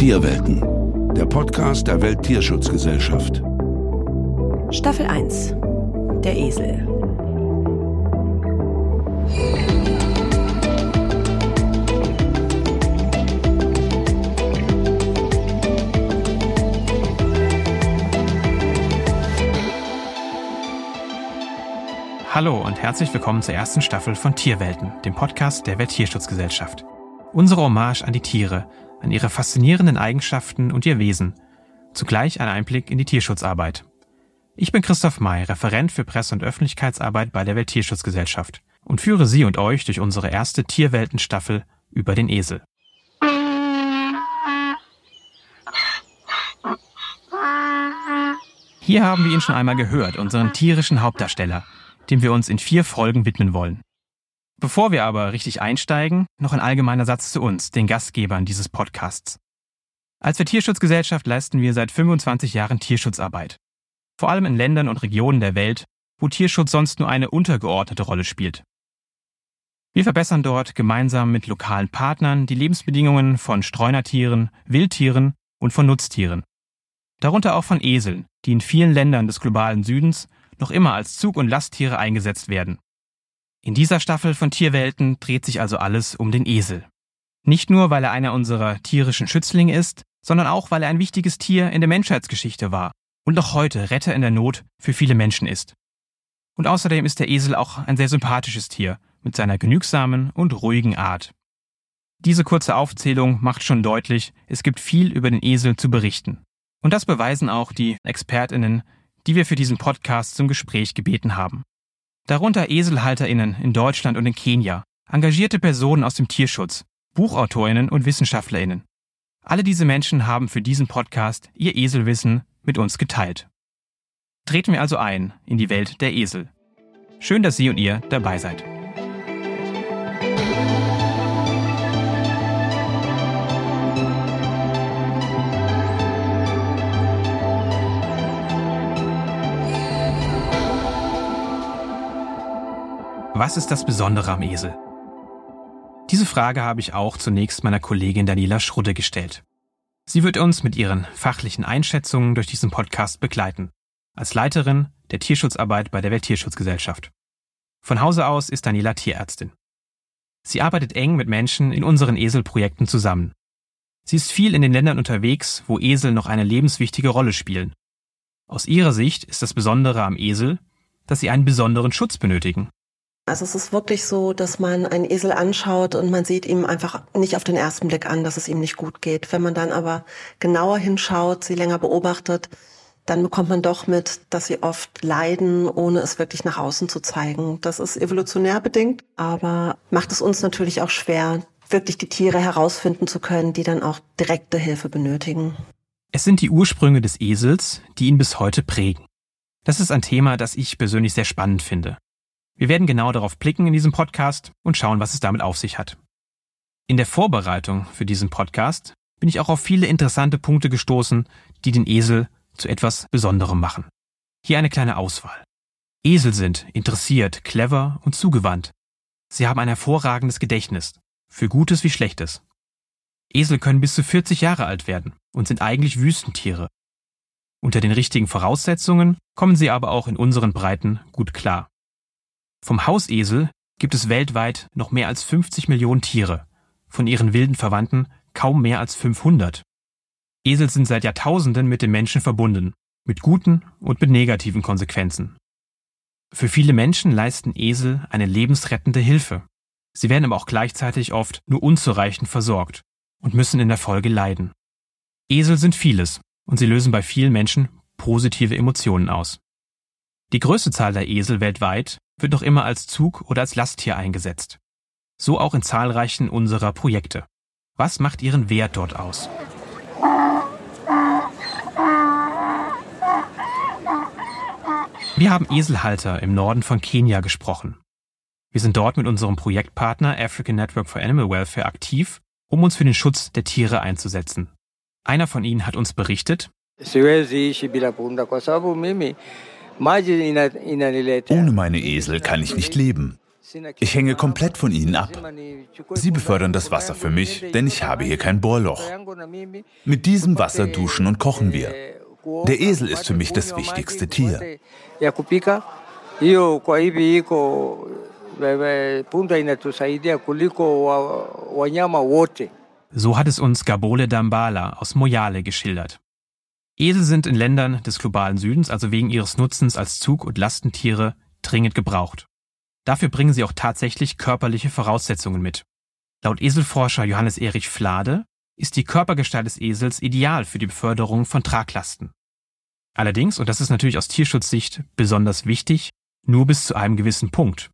Tierwelten, der Podcast der Welttierschutzgesellschaft. Staffel 1 Der Esel Hallo und herzlich willkommen zur ersten Staffel von Tierwelten, dem Podcast der Welttierschutzgesellschaft. Unsere Hommage an die Tiere, an ihre faszinierenden Eigenschaften und ihr Wesen. Zugleich ein Einblick in die Tierschutzarbeit. Ich bin Christoph May, Referent für Presse- und Öffentlichkeitsarbeit bei der Welttierschutzgesellschaft und führe Sie und euch durch unsere erste Tierweltenstaffel über den Esel. Hier haben wir ihn schon einmal gehört, unseren tierischen Hauptdarsteller, dem wir uns in vier Folgen widmen wollen. Bevor wir aber richtig einsteigen, noch ein allgemeiner Satz zu uns, den Gastgebern dieses Podcasts. Als Tierschutzgesellschaft leisten wir seit 25 Jahren Tierschutzarbeit. Vor allem in Ländern und Regionen der Welt, wo Tierschutz sonst nur eine untergeordnete Rolle spielt. Wir verbessern dort gemeinsam mit lokalen Partnern die Lebensbedingungen von Streunertieren, Wildtieren und von Nutztieren. Darunter auch von Eseln, die in vielen Ländern des globalen Südens noch immer als Zug- und Lasttiere eingesetzt werden. In dieser Staffel von Tierwelten dreht sich also alles um den Esel. Nicht nur, weil er einer unserer tierischen Schützlinge ist, sondern auch, weil er ein wichtiges Tier in der Menschheitsgeschichte war und noch heute Retter in der Not für viele Menschen ist. Und außerdem ist der Esel auch ein sehr sympathisches Tier mit seiner genügsamen und ruhigen Art. Diese kurze Aufzählung macht schon deutlich, es gibt viel über den Esel zu berichten. Und das beweisen auch die Expertinnen, die wir für diesen Podcast zum Gespräch gebeten haben. Darunter Eselhalterinnen in Deutschland und in Kenia, engagierte Personen aus dem Tierschutz, Buchautorinnen und Wissenschaftlerinnen. Alle diese Menschen haben für diesen Podcast ihr Eselwissen mit uns geteilt. Treten wir also ein in die Welt der Esel. Schön, dass Sie und ihr dabei seid. Was ist das Besondere am Esel? Diese Frage habe ich auch zunächst meiner Kollegin Daniela Schrudde gestellt. Sie wird uns mit ihren fachlichen Einschätzungen durch diesen Podcast begleiten, als Leiterin der Tierschutzarbeit bei der Welttierschutzgesellschaft. Von Hause aus ist Daniela Tierärztin. Sie arbeitet eng mit Menschen in unseren Eselprojekten zusammen. Sie ist viel in den Ländern unterwegs, wo Esel noch eine lebenswichtige Rolle spielen. Aus ihrer Sicht ist das Besondere am Esel, dass sie einen besonderen Schutz benötigen. Also es ist wirklich so, dass man einen Esel anschaut und man sieht ihm einfach nicht auf den ersten Blick an, dass es ihm nicht gut geht. Wenn man dann aber genauer hinschaut, sie länger beobachtet, dann bekommt man doch mit, dass sie oft leiden, ohne es wirklich nach außen zu zeigen. Das ist evolutionär bedingt, aber macht es uns natürlich auch schwer, wirklich die Tiere herausfinden zu können, die dann auch direkte Hilfe benötigen. Es sind die Ursprünge des Esels, die ihn bis heute prägen. Das ist ein Thema, das ich persönlich sehr spannend finde. Wir werden genau darauf blicken in diesem Podcast und schauen, was es damit auf sich hat. In der Vorbereitung für diesen Podcast bin ich auch auf viele interessante Punkte gestoßen, die den Esel zu etwas Besonderem machen. Hier eine kleine Auswahl. Esel sind interessiert, clever und zugewandt. Sie haben ein hervorragendes Gedächtnis, für Gutes wie Schlechtes. Esel können bis zu 40 Jahre alt werden und sind eigentlich Wüstentiere. Unter den richtigen Voraussetzungen kommen sie aber auch in unseren Breiten gut klar. Vom Hausesel gibt es weltweit noch mehr als 50 Millionen Tiere, von ihren wilden Verwandten kaum mehr als 500. Esel sind seit Jahrtausenden mit den Menschen verbunden, mit guten und mit negativen Konsequenzen. Für viele Menschen leisten Esel eine lebensrettende Hilfe. Sie werden aber auch gleichzeitig oft nur unzureichend versorgt und müssen in der Folge leiden. Esel sind vieles und sie lösen bei vielen Menschen positive Emotionen aus. Die größte Zahl der Esel weltweit wird noch immer als Zug oder als Lasttier eingesetzt. So auch in zahlreichen unserer Projekte. Was macht ihren Wert dort aus? Wir haben Eselhalter im Norden von Kenia gesprochen. Wir sind dort mit unserem Projektpartner African Network for Animal Welfare aktiv, um uns für den Schutz der Tiere einzusetzen. Einer von ihnen hat uns berichtet, ohne meine Esel kann ich nicht leben. Ich hänge komplett von ihnen ab. Sie befördern das Wasser für mich, denn ich habe hier kein Bohrloch. Mit diesem Wasser duschen und kochen wir. Der Esel ist für mich das wichtigste Tier. So hat es uns Gabole Dambala aus Moyale geschildert. Esel sind in Ländern des globalen Südens, also wegen ihres Nutzens als Zug- und Lastentiere, dringend gebraucht. Dafür bringen sie auch tatsächlich körperliche Voraussetzungen mit. Laut Eselforscher Johannes Erich Flade ist die Körpergestalt des Esels ideal für die Beförderung von Traglasten. Allerdings, und das ist natürlich aus Tierschutzsicht besonders wichtig, nur bis zu einem gewissen Punkt.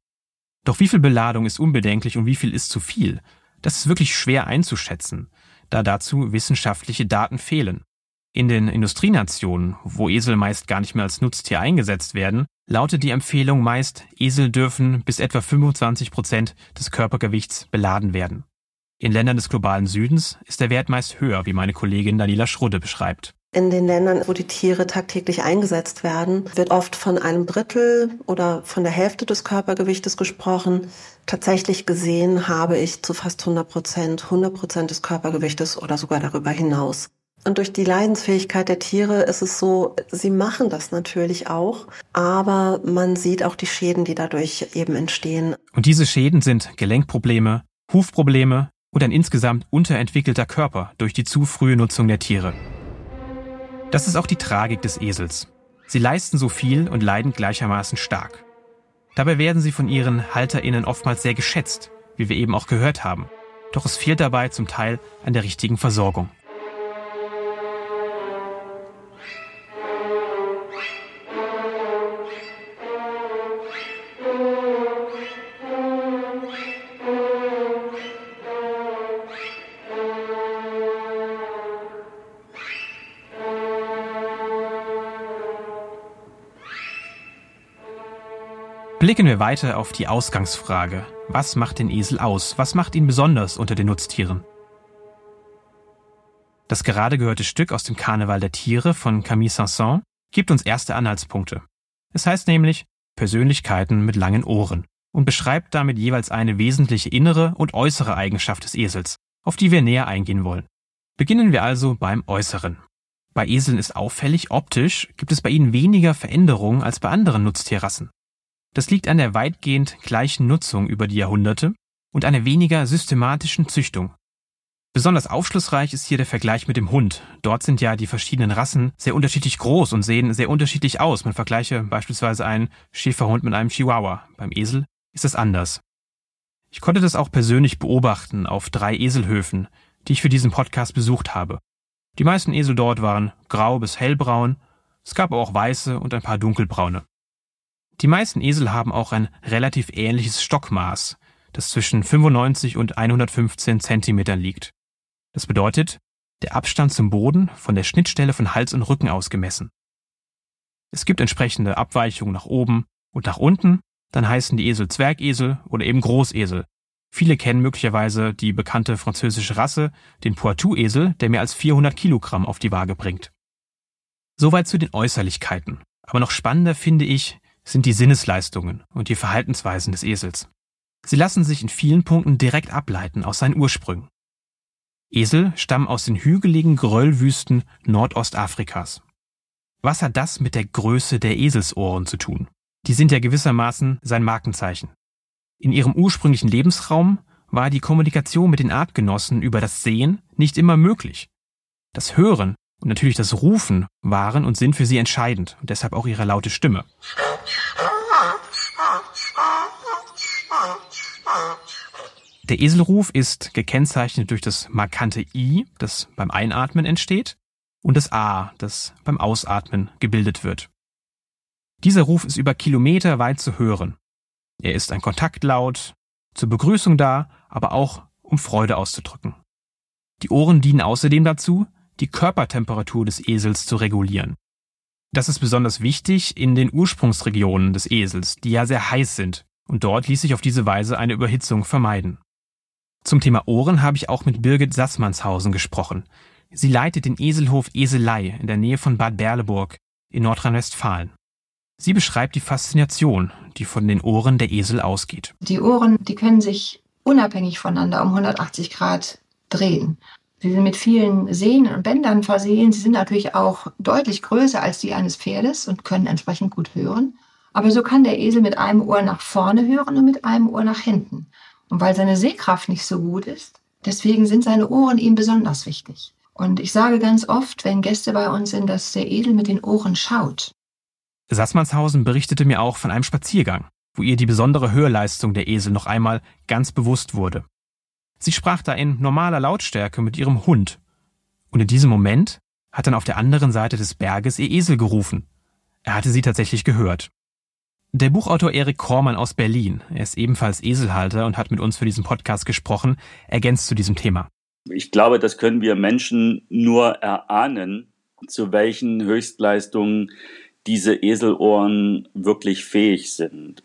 Doch wie viel Beladung ist unbedenklich und wie viel ist zu viel? Das ist wirklich schwer einzuschätzen, da dazu wissenschaftliche Daten fehlen. In den Industrienationen, wo Esel meist gar nicht mehr als Nutztier eingesetzt werden, lautet die Empfehlung meist, Esel dürfen bis etwa 25 Prozent des Körpergewichts beladen werden. In Ländern des globalen Südens ist der Wert meist höher, wie meine Kollegin Daniela Schrudde beschreibt. In den Ländern, wo die Tiere tagtäglich eingesetzt werden, wird oft von einem Drittel oder von der Hälfte des Körpergewichtes gesprochen. Tatsächlich gesehen habe ich zu fast 100 Prozent, 100 Prozent des Körpergewichtes oder sogar darüber hinaus. Und durch die Leidensfähigkeit der Tiere ist es so, sie machen das natürlich auch, aber man sieht auch die Schäden, die dadurch eben entstehen. Und diese Schäden sind Gelenkprobleme, Hufprobleme und ein insgesamt unterentwickelter Körper durch die zu frühe Nutzung der Tiere. Das ist auch die Tragik des Esels. Sie leisten so viel und leiden gleichermaßen stark. Dabei werden sie von ihren HalterInnen oftmals sehr geschätzt, wie wir eben auch gehört haben. Doch es fehlt dabei zum Teil an der richtigen Versorgung. Blicken wir weiter auf die Ausgangsfrage. Was macht den Esel aus? Was macht ihn besonders unter den Nutztieren? Das gerade gehörte Stück aus dem Karneval der Tiere von Camille Sanson gibt uns erste Anhaltspunkte. Es heißt nämlich Persönlichkeiten mit langen Ohren und beschreibt damit jeweils eine wesentliche innere und äußere Eigenschaft des Esels, auf die wir näher eingehen wollen. Beginnen wir also beim Äußeren. Bei Eseln ist auffällig, optisch gibt es bei ihnen weniger Veränderungen als bei anderen Nutztierrassen. Das liegt an der weitgehend gleichen Nutzung über die Jahrhunderte und einer weniger systematischen Züchtung. Besonders aufschlussreich ist hier der Vergleich mit dem Hund. Dort sind ja die verschiedenen Rassen sehr unterschiedlich groß und sehen sehr unterschiedlich aus. Man vergleiche beispielsweise einen Schäferhund mit einem Chihuahua. Beim Esel ist es anders. Ich konnte das auch persönlich beobachten auf drei Eselhöfen, die ich für diesen Podcast besucht habe. Die meisten Esel dort waren grau bis hellbraun, es gab auch weiße und ein paar dunkelbraune. Die meisten Esel haben auch ein relativ ähnliches Stockmaß, das zwischen 95 und 115 Zentimetern liegt. Das bedeutet, der Abstand zum Boden von der Schnittstelle von Hals und Rücken aus gemessen. Es gibt entsprechende Abweichungen nach oben und nach unten, dann heißen die Esel Zwergesel oder eben Großesel. Viele kennen möglicherweise die bekannte französische Rasse, den Poitou-Esel, der mehr als 400 Kilogramm auf die Waage bringt. Soweit zu den Äußerlichkeiten. Aber noch spannender finde ich, sind die Sinnesleistungen und die Verhaltensweisen des Esels. Sie lassen sich in vielen Punkten direkt ableiten aus seinen Ursprüngen. Esel stammen aus den hügeligen Geröllwüsten Nordostafrikas. Was hat das mit der Größe der Eselsohren zu tun? Die sind ja gewissermaßen sein Markenzeichen. In ihrem ursprünglichen Lebensraum war die Kommunikation mit den Artgenossen über das Sehen nicht immer möglich. Das Hören und natürlich das Rufen waren und sind für sie entscheidend und deshalb auch ihre laute Stimme. Der Eselruf ist gekennzeichnet durch das markante I, das beim Einatmen entsteht, und das A, das beim Ausatmen gebildet wird. Dieser Ruf ist über Kilometer weit zu hören. Er ist ein Kontaktlaut, zur Begrüßung da, aber auch um Freude auszudrücken. Die Ohren dienen außerdem dazu, die Körpertemperatur des Esels zu regulieren. Das ist besonders wichtig in den Ursprungsregionen des Esels, die ja sehr heiß sind, und dort ließ sich auf diese Weise eine Überhitzung vermeiden. Zum Thema Ohren habe ich auch mit Birgit Sassmannshausen gesprochen. Sie leitet den Eselhof Eselei in der Nähe von Bad Berleburg in Nordrhein-Westfalen. Sie beschreibt die Faszination, die von den Ohren der Esel ausgeht. Die Ohren, die können sich unabhängig voneinander um 180 Grad drehen. Sie sind mit vielen Sehnen und Bändern versehen. Sie sind natürlich auch deutlich größer als die eines Pferdes und können entsprechend gut hören. Aber so kann der Esel mit einem Ohr nach vorne hören und mit einem Ohr nach hinten. Und weil seine Sehkraft nicht so gut ist, deswegen sind seine Ohren ihm besonders wichtig. Und ich sage ganz oft, wenn Gäste bei uns sind, dass der Esel mit den Ohren schaut. Sassmannshausen berichtete mir auch von einem Spaziergang, wo ihr die besondere Hörleistung der Esel noch einmal ganz bewusst wurde. Sie sprach da in normaler Lautstärke mit ihrem Hund. Und in diesem Moment hat dann auf der anderen Seite des Berges ihr Esel gerufen. Er hatte sie tatsächlich gehört. Der Buchautor Erik Kormann aus Berlin, er ist ebenfalls Eselhalter und hat mit uns für diesen Podcast gesprochen, ergänzt zu diesem Thema. Ich glaube, das können wir Menschen nur erahnen, zu welchen Höchstleistungen diese Eselohren wirklich fähig sind.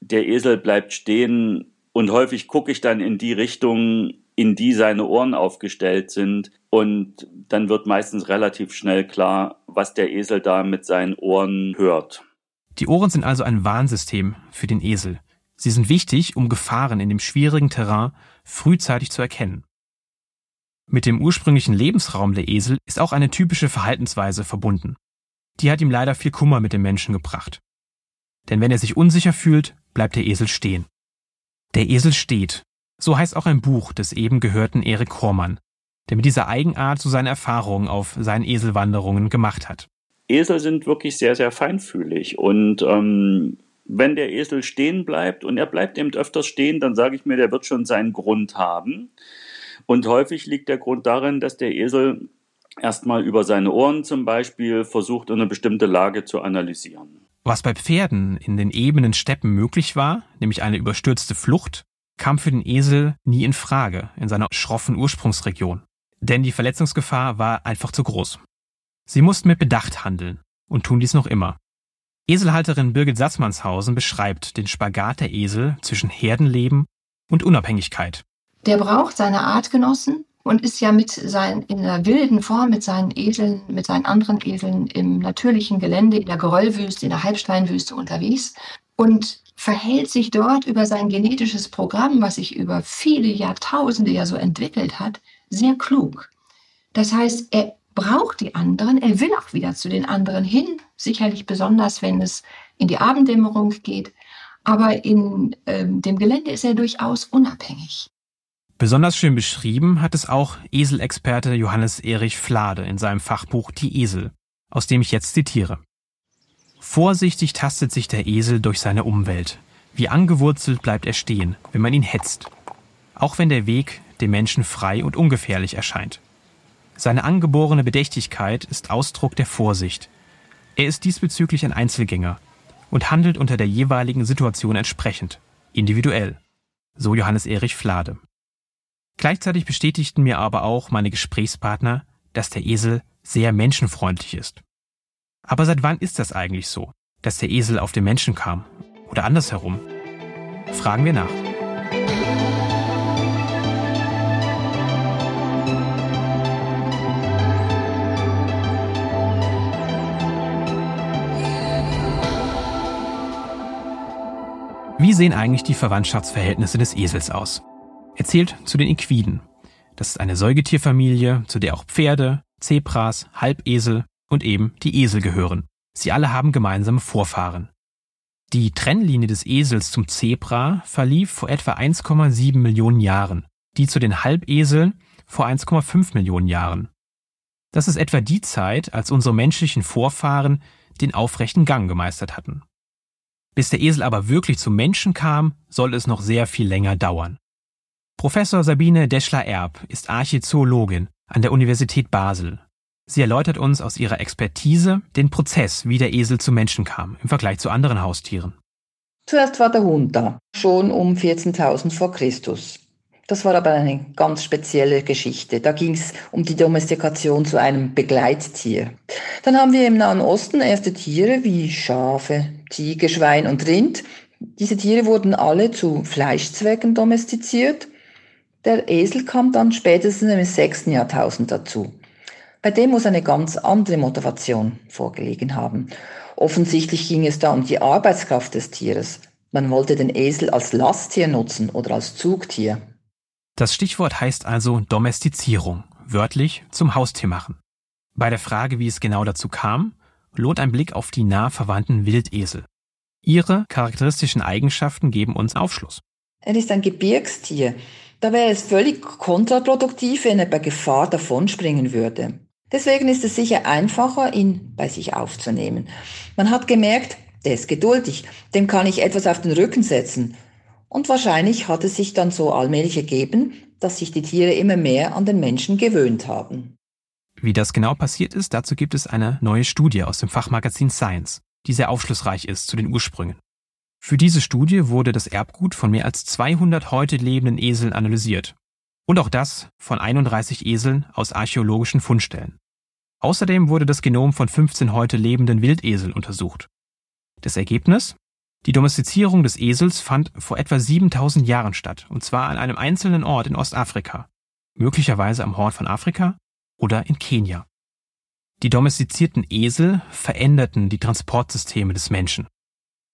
Der Esel bleibt stehen und häufig gucke ich dann in die Richtung, in die seine Ohren aufgestellt sind. Und dann wird meistens relativ schnell klar, was der Esel da mit seinen Ohren hört. Die Ohren sind also ein Warnsystem für den Esel. Sie sind wichtig, um Gefahren in dem schwierigen Terrain frühzeitig zu erkennen. Mit dem ursprünglichen Lebensraum der Esel ist auch eine typische Verhaltensweise verbunden. Die hat ihm leider viel Kummer mit dem Menschen gebracht. Denn wenn er sich unsicher fühlt, bleibt der Esel stehen. Der Esel steht. So heißt auch ein Buch des eben gehörten Erik Kormann, der mit dieser Eigenart so seine Erfahrungen auf seinen Eselwanderungen gemacht hat. Esel sind wirklich sehr, sehr feinfühlig und ähm, wenn der Esel stehen bleibt und er bleibt eben öfters stehen, dann sage ich mir, der wird schon seinen Grund haben. Und häufig liegt der Grund darin, dass der Esel erstmal über seine Ohren zum Beispiel versucht, eine bestimmte Lage zu analysieren. Was bei Pferden in den ebenen Steppen möglich war, nämlich eine überstürzte Flucht, kam für den Esel nie in Frage in seiner schroffen Ursprungsregion. Denn die Verletzungsgefahr war einfach zu groß. Sie mussten mit Bedacht handeln und tun dies noch immer. Eselhalterin Birgit Satzmannshausen beschreibt den Spagat der Esel zwischen Herdenleben und Unabhängigkeit. Der braucht seine Artgenossen und ist ja mit seinen, in der wilden Form mit seinen Eseln, mit seinen anderen Eseln im natürlichen Gelände, in der Geröllwüste, in der Halbsteinwüste unterwegs und verhält sich dort über sein genetisches Programm, was sich über viele Jahrtausende ja so entwickelt hat, sehr klug. Das heißt, er braucht die anderen, er will auch wieder zu den anderen hin, sicherlich besonders, wenn es in die Abenddämmerung geht, aber in ähm, dem Gelände ist er durchaus unabhängig. Besonders schön beschrieben hat es auch Eselexperte Johannes Erich Flade in seinem Fachbuch Die Esel, aus dem ich jetzt zitiere. Vorsichtig tastet sich der Esel durch seine Umwelt. Wie angewurzelt bleibt er stehen, wenn man ihn hetzt. Auch wenn der Weg dem Menschen frei und ungefährlich erscheint. Seine angeborene Bedächtigkeit ist Ausdruck der Vorsicht. Er ist diesbezüglich ein Einzelgänger und handelt unter der jeweiligen Situation entsprechend, individuell. So Johannes Erich Flade. Gleichzeitig bestätigten mir aber auch meine Gesprächspartner, dass der Esel sehr menschenfreundlich ist. Aber seit wann ist das eigentlich so, dass der Esel auf den Menschen kam? Oder andersherum? Fragen wir nach. Wie sehen eigentlich die Verwandtschaftsverhältnisse des Esels aus? Er zählt zu den Equiden. Das ist eine Säugetierfamilie, zu der auch Pferde, Zebras, Halbesel und eben die Esel gehören. Sie alle haben gemeinsame Vorfahren. Die Trennlinie des Esels zum Zebra verlief vor etwa 1,7 Millionen Jahren, die zu den Halbeseln vor 1,5 Millionen Jahren. Das ist etwa die Zeit, als unsere menschlichen Vorfahren den aufrechten Gang gemeistert hatten. Bis der Esel aber wirklich zum Menschen kam, soll es noch sehr viel länger dauern. Professor Sabine Deschler-Erb ist Archizoologin an der Universität Basel. Sie erläutert uns aus ihrer Expertise den Prozess, wie der Esel zum Menschen kam, im Vergleich zu anderen Haustieren. Zuerst war der Hund da, schon um 14.000 vor Christus. Das war aber eine ganz spezielle Geschichte. Da ging es um die Domestikation zu einem Begleittier. Dann haben wir im Nahen Osten erste Tiere wie Schafe, Ziege, Schwein und Rind. Diese Tiere wurden alle zu Fleischzwecken domestiziert der Esel kam dann spätestens im sechsten Jahrtausend dazu. Bei dem muss eine ganz andere Motivation vorgelegen haben. Offensichtlich ging es da um die Arbeitskraft des Tieres. Man wollte den Esel als Lasttier nutzen oder als Zugtier. Das Stichwort heißt also Domestizierung, wörtlich zum Haustier machen. Bei der Frage, wie es genau dazu kam, lohnt ein Blick auf die nah verwandten Wildesel. Ihre charakteristischen Eigenschaften geben uns Aufschluss. Er ist ein Gebirgstier. Da wäre es völlig kontraproduktiv, wenn er bei Gefahr davonspringen würde. Deswegen ist es sicher einfacher, ihn bei sich aufzunehmen. Man hat gemerkt, der ist geduldig, dem kann ich etwas auf den Rücken setzen. Und wahrscheinlich hat es sich dann so allmählich ergeben, dass sich die Tiere immer mehr an den Menschen gewöhnt haben. Wie das genau passiert ist, dazu gibt es eine neue Studie aus dem Fachmagazin Science, die sehr aufschlussreich ist zu den Ursprüngen. Für diese Studie wurde das Erbgut von mehr als 200 heute lebenden Eseln analysiert. Und auch das von 31 Eseln aus archäologischen Fundstellen. Außerdem wurde das Genom von 15 heute lebenden Wildeseln untersucht. Das Ergebnis? Die Domestizierung des Esels fand vor etwa 7000 Jahren statt, und zwar an einem einzelnen Ort in Ostafrika, möglicherweise am Horn von Afrika oder in Kenia. Die domestizierten Esel veränderten die Transportsysteme des Menschen.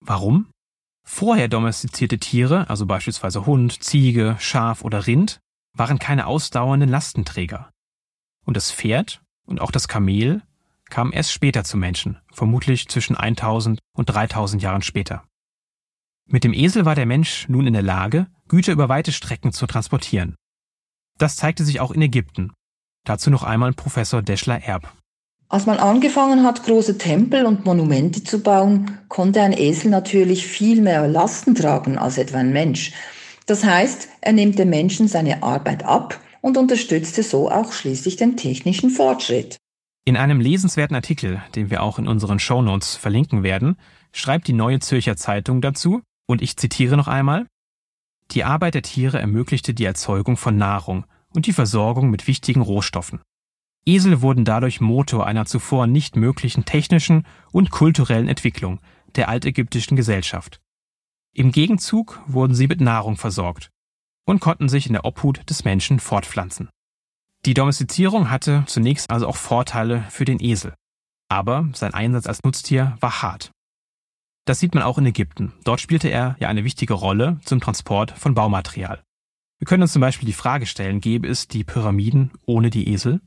Warum? Vorher domestizierte Tiere, also beispielsweise Hund, Ziege, Schaf oder Rind, waren keine ausdauernden Lastenträger. Und das Pferd und auch das Kamel kamen erst später zu Menschen, vermutlich zwischen 1000 und 3000 Jahren später. Mit dem Esel war der Mensch nun in der Lage, Güter über weite Strecken zu transportieren. Das zeigte sich auch in Ägypten. Dazu noch einmal Professor Deschler Erb. Als man angefangen hat, große Tempel und Monumente zu bauen, konnte ein Esel natürlich viel mehr Lasten tragen als etwa ein Mensch. Das heißt, er nimmt dem Menschen seine Arbeit ab und unterstützte so auch schließlich den technischen Fortschritt. In einem lesenswerten Artikel, den wir auch in unseren Shownotes verlinken werden, schreibt die Neue Zürcher Zeitung dazu, und ich zitiere noch einmal, die Arbeit der Tiere ermöglichte die Erzeugung von Nahrung und die Versorgung mit wichtigen Rohstoffen. Esel wurden dadurch Motor einer zuvor nicht möglichen technischen und kulturellen Entwicklung der altägyptischen Gesellschaft. Im Gegenzug wurden sie mit Nahrung versorgt und konnten sich in der Obhut des Menschen fortpflanzen. Die Domestizierung hatte zunächst also auch Vorteile für den Esel, aber sein Einsatz als Nutztier war hart. Das sieht man auch in Ägypten. Dort spielte er ja eine wichtige Rolle zum Transport von Baumaterial. Wir können uns zum Beispiel die Frage stellen, gäbe es die Pyramiden ohne die Esel?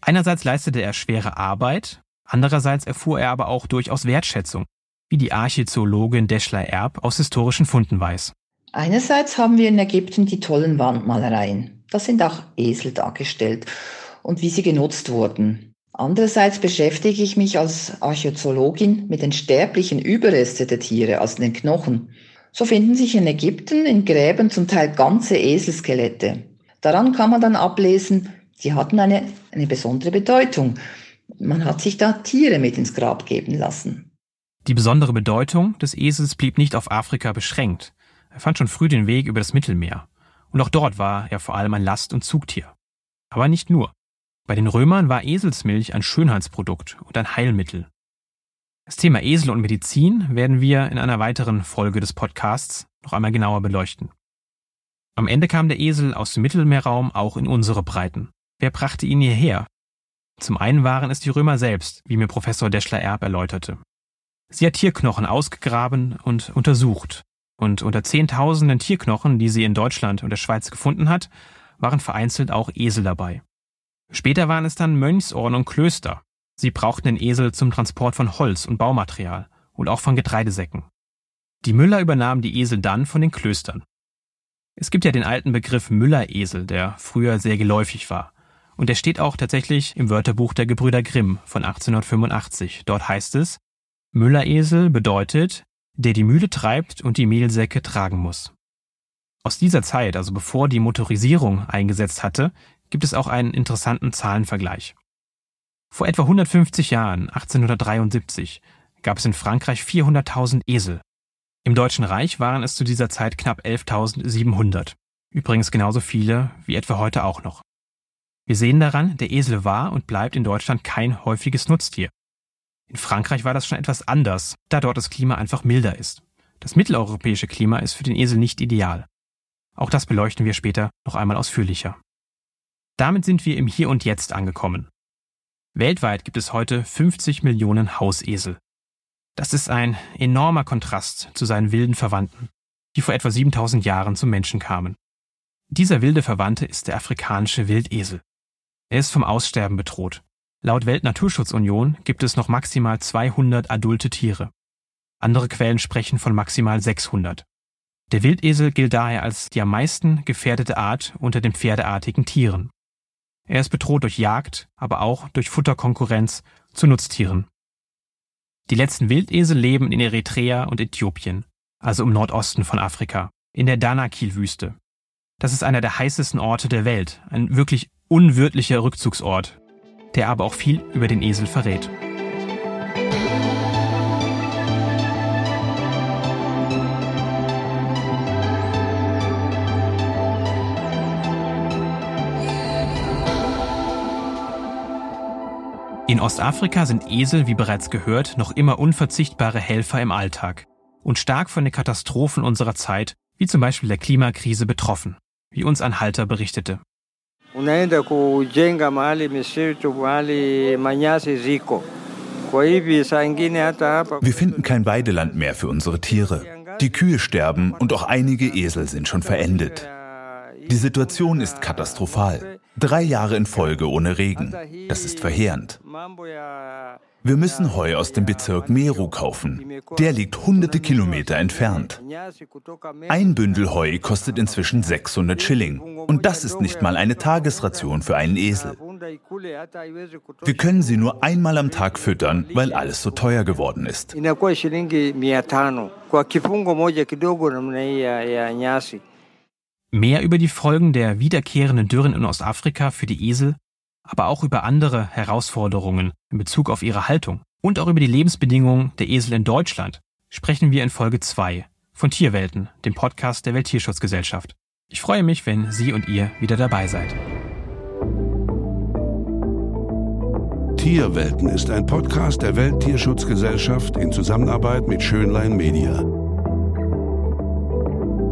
Einerseits leistete er schwere Arbeit, andererseits erfuhr er aber auch durchaus Wertschätzung, wie die Archäologin Deschler Erb aus historischen Funden weiß. Einerseits haben wir in Ägypten die tollen Wandmalereien. Da sind auch Esel dargestellt und wie sie genutzt wurden. Andererseits beschäftige ich mich als Archäologin mit den sterblichen Überresten der Tiere, also den Knochen. So finden sich in Ägypten in Gräben zum Teil ganze Eselskelette. Daran kann man dann ablesen, die hatten eine, eine besondere Bedeutung. Man hat sich da Tiere mit ins Grab geben lassen. Die besondere Bedeutung des Esels blieb nicht auf Afrika beschränkt. Er fand schon früh den Weg über das Mittelmeer. Und auch dort war er vor allem ein Last- und Zugtier. Aber nicht nur. Bei den Römern war Eselsmilch ein Schönheitsprodukt und ein Heilmittel. Das Thema Esel und Medizin werden wir in einer weiteren Folge des Podcasts noch einmal genauer beleuchten. Am Ende kam der Esel aus dem Mittelmeerraum auch in unsere Breiten. Wer brachte ihn hierher? Zum einen waren es die Römer selbst, wie mir Professor Deschler Erb erläuterte. Sie hat Tierknochen ausgegraben und untersucht. Und unter zehntausenden Tierknochen, die sie in Deutschland und der Schweiz gefunden hat, waren vereinzelt auch Esel dabei. Später waren es dann Mönchsorden und Klöster. Sie brauchten den Esel zum Transport von Holz und Baumaterial und auch von Getreidesäcken. Die Müller übernahmen die Esel dann von den Klöstern. Es gibt ja den alten Begriff Mülleresel, der früher sehr geläufig war. Und der steht auch tatsächlich im Wörterbuch der Gebrüder Grimm von 1885. Dort heißt es, Mülleresel bedeutet, der die Mühle treibt und die Mehlsäcke tragen muss. Aus dieser Zeit, also bevor die Motorisierung eingesetzt hatte, gibt es auch einen interessanten Zahlenvergleich. Vor etwa 150 Jahren, 1873, gab es in Frankreich 400.000 Esel. Im Deutschen Reich waren es zu dieser Zeit knapp 11.700. Übrigens genauso viele wie etwa heute auch noch. Wir sehen daran, der Esel war und bleibt in Deutschland kein häufiges Nutztier. In Frankreich war das schon etwas anders, da dort das Klima einfach milder ist. Das mitteleuropäische Klima ist für den Esel nicht ideal. Auch das beleuchten wir später noch einmal ausführlicher. Damit sind wir im Hier und Jetzt angekommen. Weltweit gibt es heute 50 Millionen Hausesel. Das ist ein enormer Kontrast zu seinen wilden Verwandten, die vor etwa 7000 Jahren zum Menschen kamen. Dieser wilde Verwandte ist der afrikanische Wildesel. Er ist vom Aussterben bedroht. Laut Weltnaturschutzunion gibt es noch maximal 200 adulte Tiere. Andere Quellen sprechen von maximal 600. Der Wildesel gilt daher als die am meisten gefährdete Art unter den pferdeartigen Tieren. Er ist bedroht durch Jagd, aber auch durch Futterkonkurrenz zu Nutztieren. Die letzten Wildesel leben in Eritrea und Äthiopien, also im Nordosten von Afrika, in der Danakil-Wüste. Das ist einer der heißesten Orte der Welt, ein wirklich unwirtlicher Rückzugsort, der aber auch viel über den Esel verrät. In Ostafrika sind Esel, wie bereits gehört, noch immer unverzichtbare Helfer im Alltag und stark von den Katastrophen unserer Zeit, wie zum Beispiel der Klimakrise, betroffen, wie uns ein Halter berichtete. Unaenda kujenga mahali misitu mahali manyasi ziko Wir finden kein Weideland mehr für unsere Tiere. Die Kühe sterben und auch einige Esel sind schon verendet. Die Situation ist katastrophal. Drei Jahre in Folge ohne Regen. Das ist verheerend. Wir müssen Heu aus dem Bezirk Meru kaufen. Der liegt hunderte Kilometer entfernt. Ein Bündel Heu kostet inzwischen 600 Schilling. Und das ist nicht mal eine Tagesration für einen Esel. Wir können sie nur einmal am Tag füttern, weil alles so teuer geworden ist. Mehr über die Folgen der wiederkehrenden Dürren in Ostafrika für die Esel, aber auch über andere Herausforderungen in Bezug auf ihre Haltung und auch über die Lebensbedingungen der Esel in Deutschland sprechen wir in Folge 2 von Tierwelten, dem Podcast der Welttierschutzgesellschaft. Ich freue mich, wenn Sie und ihr wieder dabei seid. Tierwelten ist ein Podcast der Welttierschutzgesellschaft in Zusammenarbeit mit Schönlein Media.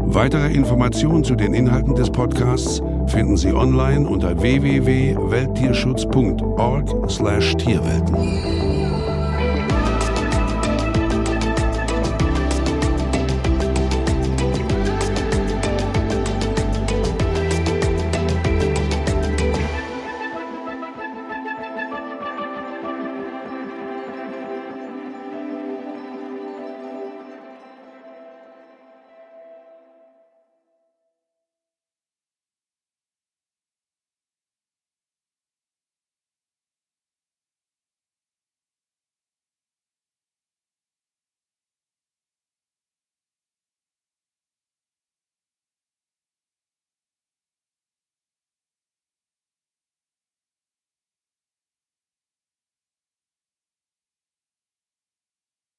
Weitere Informationen zu den Inhalten des Podcasts finden Sie online unter www.welttierschutz.org/tierwelten.